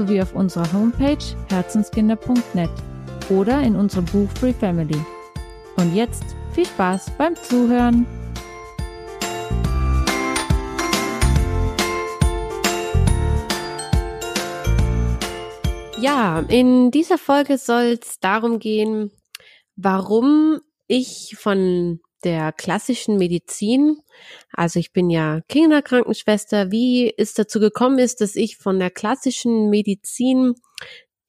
sowie auf unserer Homepage herzenskinder.net oder in unserem Buch Free Family. Und jetzt viel Spaß beim Zuhören! Ja, in dieser Folge soll es darum gehen, warum ich von der klassischen Medizin. Also ich bin ja Kinderkrankenschwester. Wie es dazu gekommen ist, dass ich von der klassischen Medizin,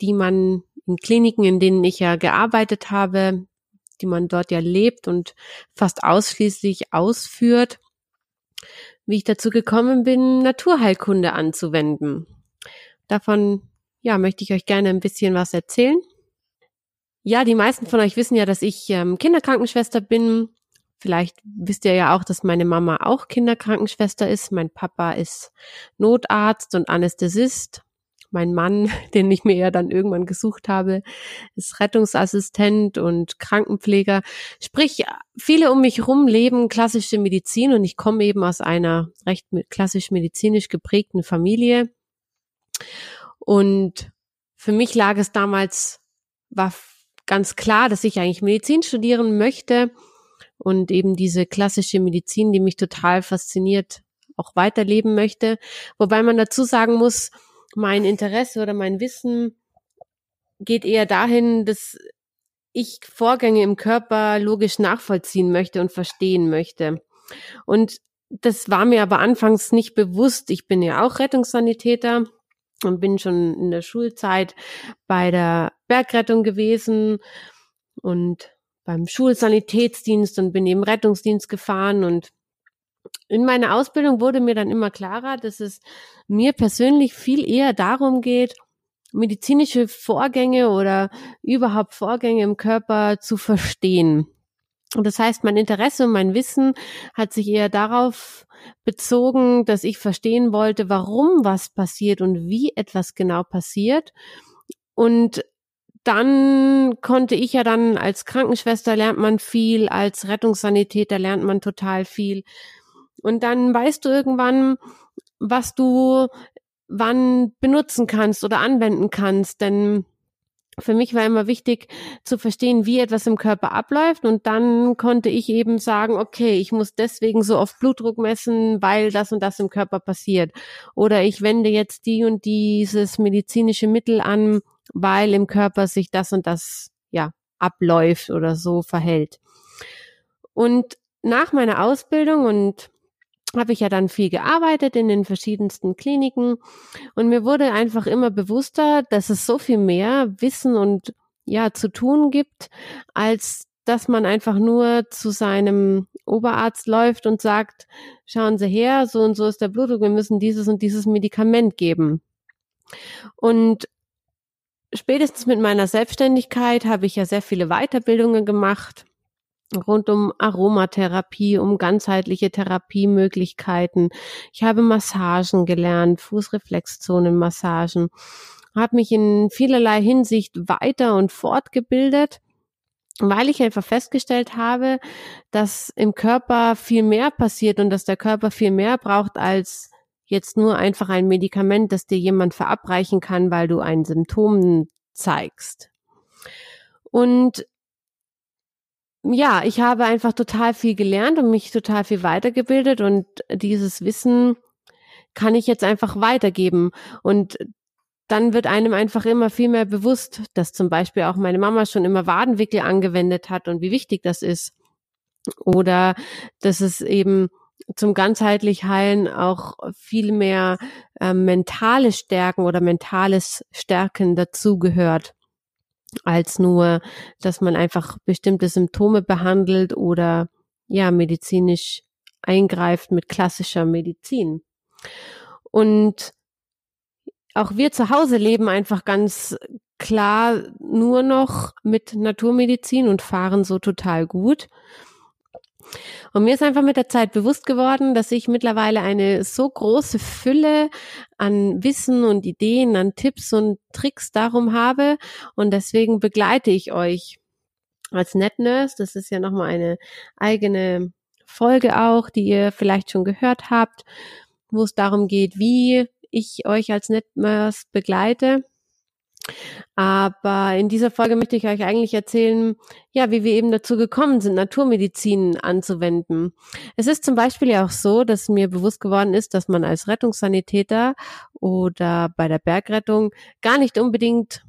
die man in Kliniken, in denen ich ja gearbeitet habe, die man dort ja lebt und fast ausschließlich ausführt, wie ich dazu gekommen bin, Naturheilkunde anzuwenden. Davon, ja, möchte ich euch gerne ein bisschen was erzählen. Ja, die meisten von euch wissen ja, dass ich ähm, Kinderkrankenschwester bin Vielleicht wisst ihr ja auch, dass meine Mama auch Kinderkrankenschwester ist. Mein Papa ist Notarzt und Anästhesist. Mein Mann, den ich mir ja dann irgendwann gesucht habe, ist Rettungsassistent und Krankenpfleger. Sprich, viele um mich rum leben klassische Medizin und ich komme eben aus einer recht klassisch medizinisch geprägten Familie. Und für mich lag es damals, war ganz klar, dass ich eigentlich Medizin studieren möchte und eben diese klassische Medizin, die mich total fasziniert, auch weiterleben möchte. Wobei man dazu sagen muss, mein Interesse oder mein Wissen geht eher dahin, dass ich Vorgänge im Körper logisch nachvollziehen möchte und verstehen möchte. Und das war mir aber anfangs nicht bewusst. Ich bin ja auch Rettungssanitäter und bin schon in der Schulzeit bei der Bergrettung gewesen und beim Schulsanitätsdienst und bin eben Rettungsdienst gefahren und in meiner Ausbildung wurde mir dann immer klarer, dass es mir persönlich viel eher darum geht, medizinische Vorgänge oder überhaupt Vorgänge im Körper zu verstehen. Und das heißt, mein Interesse und mein Wissen hat sich eher darauf bezogen, dass ich verstehen wollte, warum was passiert und wie etwas genau passiert. Und dann konnte ich ja dann als Krankenschwester lernt man viel, als Rettungssanitäter lernt man total viel. Und dann weißt du irgendwann, was du wann benutzen kannst oder anwenden kannst, denn für mich war immer wichtig zu verstehen, wie etwas im Körper abläuft und dann konnte ich eben sagen, okay, ich muss deswegen so oft Blutdruck messen, weil das und das im Körper passiert. Oder ich wende jetzt die und dieses medizinische Mittel an, weil im Körper sich das und das ja abläuft oder so verhält. Und nach meiner Ausbildung und habe ich ja dann viel gearbeitet in den verschiedensten Kliniken und mir wurde einfach immer bewusster, dass es so viel mehr Wissen und ja zu tun gibt, als dass man einfach nur zu seinem Oberarzt läuft und sagt, schauen Sie her, so und so ist der Blutdruck, wir müssen dieses und dieses Medikament geben. Und spätestens mit meiner Selbstständigkeit habe ich ja sehr viele Weiterbildungen gemacht rund um Aromatherapie, um ganzheitliche Therapiemöglichkeiten. Ich habe Massagen gelernt, Fußreflexzonenmassagen, habe mich in vielerlei Hinsicht weiter und fortgebildet, weil ich einfach festgestellt habe, dass im Körper viel mehr passiert und dass der Körper viel mehr braucht als jetzt nur einfach ein Medikament, das dir jemand verabreichen kann, weil du ein Symptom zeigst. Und ja, ich habe einfach total viel gelernt und mich total viel weitergebildet und dieses Wissen kann ich jetzt einfach weitergeben. Und dann wird einem einfach immer viel mehr bewusst, dass zum Beispiel auch meine Mama schon immer Wadenwickel angewendet hat und wie wichtig das ist. Oder dass es eben zum ganzheitlich Heilen auch viel mehr äh, mentale Stärken oder mentales Stärken dazugehört, als nur, dass man einfach bestimmte Symptome behandelt oder ja medizinisch eingreift mit klassischer Medizin. Und auch wir zu Hause leben einfach ganz klar nur noch mit Naturmedizin und fahren so total gut. Und mir ist einfach mit der Zeit bewusst geworden, dass ich mittlerweile eine so große Fülle an Wissen und Ideen, an Tipps und Tricks darum habe. Und deswegen begleite ich euch als NetNurse. Das ist ja nochmal eine eigene Folge auch, die ihr vielleicht schon gehört habt, wo es darum geht, wie ich euch als NetNurse begleite. Aber in dieser Folge möchte ich euch eigentlich erzählen, ja, wie wir eben dazu gekommen sind, Naturmedizin anzuwenden. Es ist zum Beispiel ja auch so, dass mir bewusst geworden ist, dass man als Rettungssanitäter oder bei der Bergrettung gar nicht unbedingt,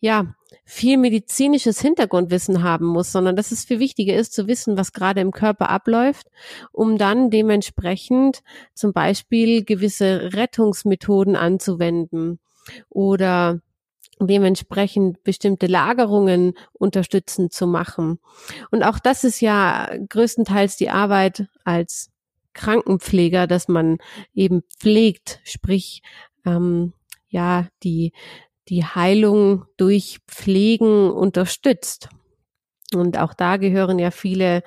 ja, viel medizinisches Hintergrundwissen haben muss, sondern dass es viel wichtiger ist zu wissen, was gerade im Körper abläuft, um dann dementsprechend zum Beispiel gewisse Rettungsmethoden anzuwenden oder dementsprechend bestimmte Lagerungen unterstützend zu machen. Und auch das ist ja größtenteils die Arbeit als Krankenpfleger, dass man eben pflegt, sprich ähm, ja die die Heilung durch Pflegen unterstützt. Und auch da gehören ja viele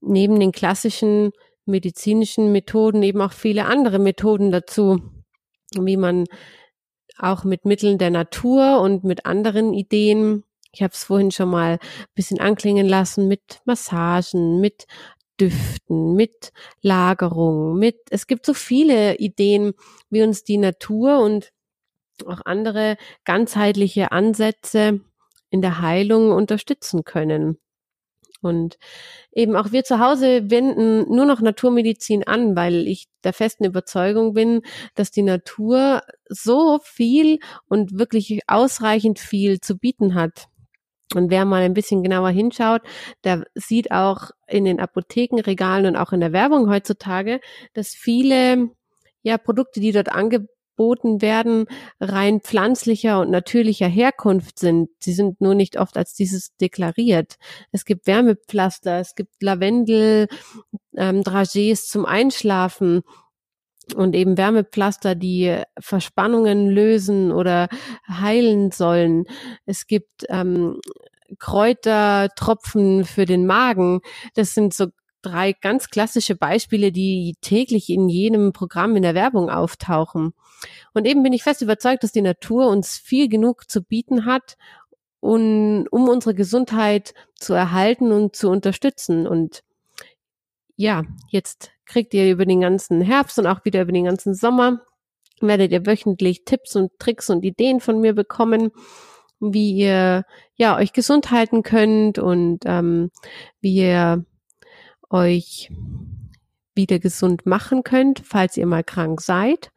neben den klassischen medizinischen Methoden eben auch viele andere Methoden dazu, wie man auch mit Mitteln der Natur und mit anderen Ideen. Ich habe es vorhin schon mal ein bisschen anklingen lassen mit Massagen, mit Düften, mit Lagerung, mit es gibt so viele Ideen, wie uns die Natur und auch andere ganzheitliche Ansätze in der Heilung unterstützen können. Und eben auch wir zu Hause wenden nur noch Naturmedizin an, weil ich der festen Überzeugung bin, dass die Natur so viel und wirklich ausreichend viel zu bieten hat. Und wer mal ein bisschen genauer hinschaut, der sieht auch in den Apothekenregalen und auch in der Werbung heutzutage, dass viele ja, Produkte, die dort angeboten angeboten werden, rein pflanzlicher und natürlicher Herkunft sind. Sie sind nur nicht oft als dieses deklariert. Es gibt Wärmepflaster, es gibt Lavendel, ähm, Dragees zum Einschlafen und eben Wärmepflaster, die Verspannungen lösen oder heilen sollen. Es gibt ähm, Kräutertropfen für den Magen. Das sind so drei ganz klassische Beispiele, die täglich in jedem Programm in der Werbung auftauchen. Und eben bin ich fest überzeugt, dass die Natur uns viel genug zu bieten hat, um, um unsere Gesundheit zu erhalten und zu unterstützen. Und ja, jetzt kriegt ihr über den ganzen Herbst und auch wieder über den ganzen Sommer, werdet ihr wöchentlich Tipps und Tricks und Ideen von mir bekommen, wie ihr ja euch gesund halten könnt und ähm, wie ihr euch wieder gesund machen könnt, falls ihr mal krank seid,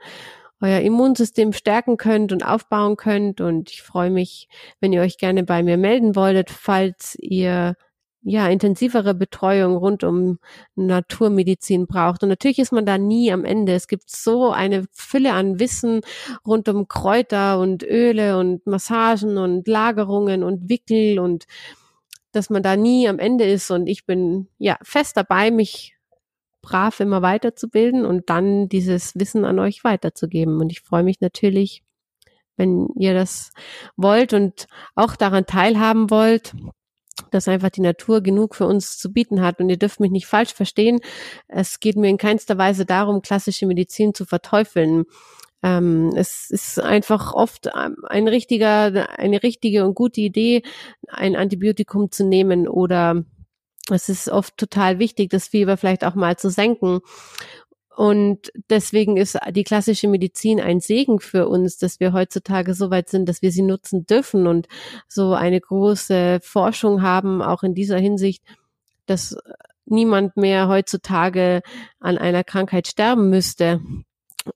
euer Immunsystem stärken könnt und aufbauen könnt. Und ich freue mich, wenn ihr euch gerne bei mir melden wolltet, falls ihr ja, intensivere Betreuung rund um Naturmedizin braucht. Und natürlich ist man da nie am Ende. Es gibt so eine Fülle an Wissen rund um Kräuter und Öle und Massagen und Lagerungen und Wickel und dass man da nie am Ende ist und ich bin ja fest dabei, mich brav immer weiterzubilden und dann dieses Wissen an euch weiterzugeben. Und ich freue mich natürlich, wenn ihr das wollt und auch daran teilhaben wollt, dass einfach die Natur genug für uns zu bieten hat. Und ihr dürft mich nicht falsch verstehen. Es geht mir in keinster Weise darum, klassische Medizin zu verteufeln. Ähm, es ist einfach oft ähm, ein richtiger, eine richtige und gute Idee, ein Antibiotikum zu nehmen oder es ist oft total wichtig, das Fieber vielleicht auch mal zu senken. Und deswegen ist die klassische Medizin ein Segen für uns, dass wir heutzutage so weit sind, dass wir sie nutzen dürfen und so eine große Forschung haben, auch in dieser Hinsicht, dass niemand mehr heutzutage an einer Krankheit sterben müsste.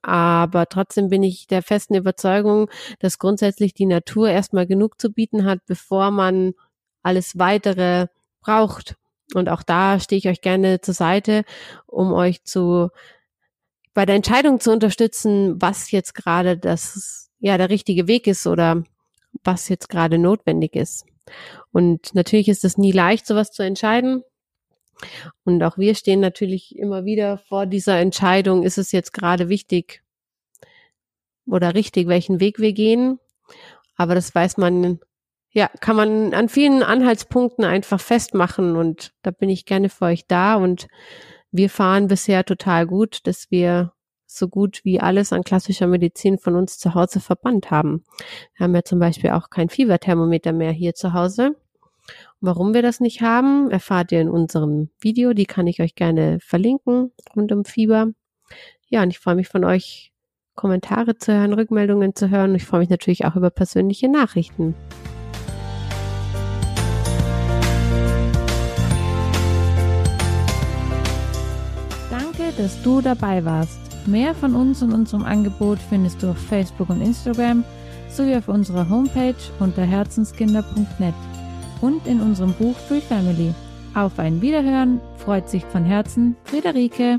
Aber trotzdem bin ich der festen Überzeugung, dass grundsätzlich die Natur erstmal genug zu bieten hat, bevor man alles weitere braucht. Und auch da stehe ich euch gerne zur Seite, um euch zu bei der Entscheidung zu unterstützen, was jetzt gerade das ja der richtige Weg ist oder was jetzt gerade notwendig ist. Und natürlich ist es nie leicht, sowas zu entscheiden. Und auch wir stehen natürlich immer wieder vor dieser Entscheidung, ist es jetzt gerade wichtig, oder richtig, welchen Weg wir gehen. Aber das weiß man, ja, kann man an vielen Anhaltspunkten einfach festmachen und da bin ich gerne für euch da und wir fahren bisher total gut, dass wir so gut wie alles an klassischer Medizin von uns zu Hause verbannt haben. Wir haben ja zum Beispiel auch kein Fieberthermometer mehr hier zu Hause. Warum wir das nicht haben, erfahrt ihr in unserem Video. Die kann ich euch gerne verlinken rund um Fieber. Ja, und ich freue mich von euch, Kommentare zu hören, Rückmeldungen zu hören. Ich freue mich natürlich auch über persönliche Nachrichten. Danke, dass du dabei warst. Mehr von uns und unserem Angebot findest du auf Facebook und Instagram sowie auf unserer Homepage unter herzenskinder.net und in unserem Buch Free Family. Auf ein Wiederhören freut sich von Herzen Friederike.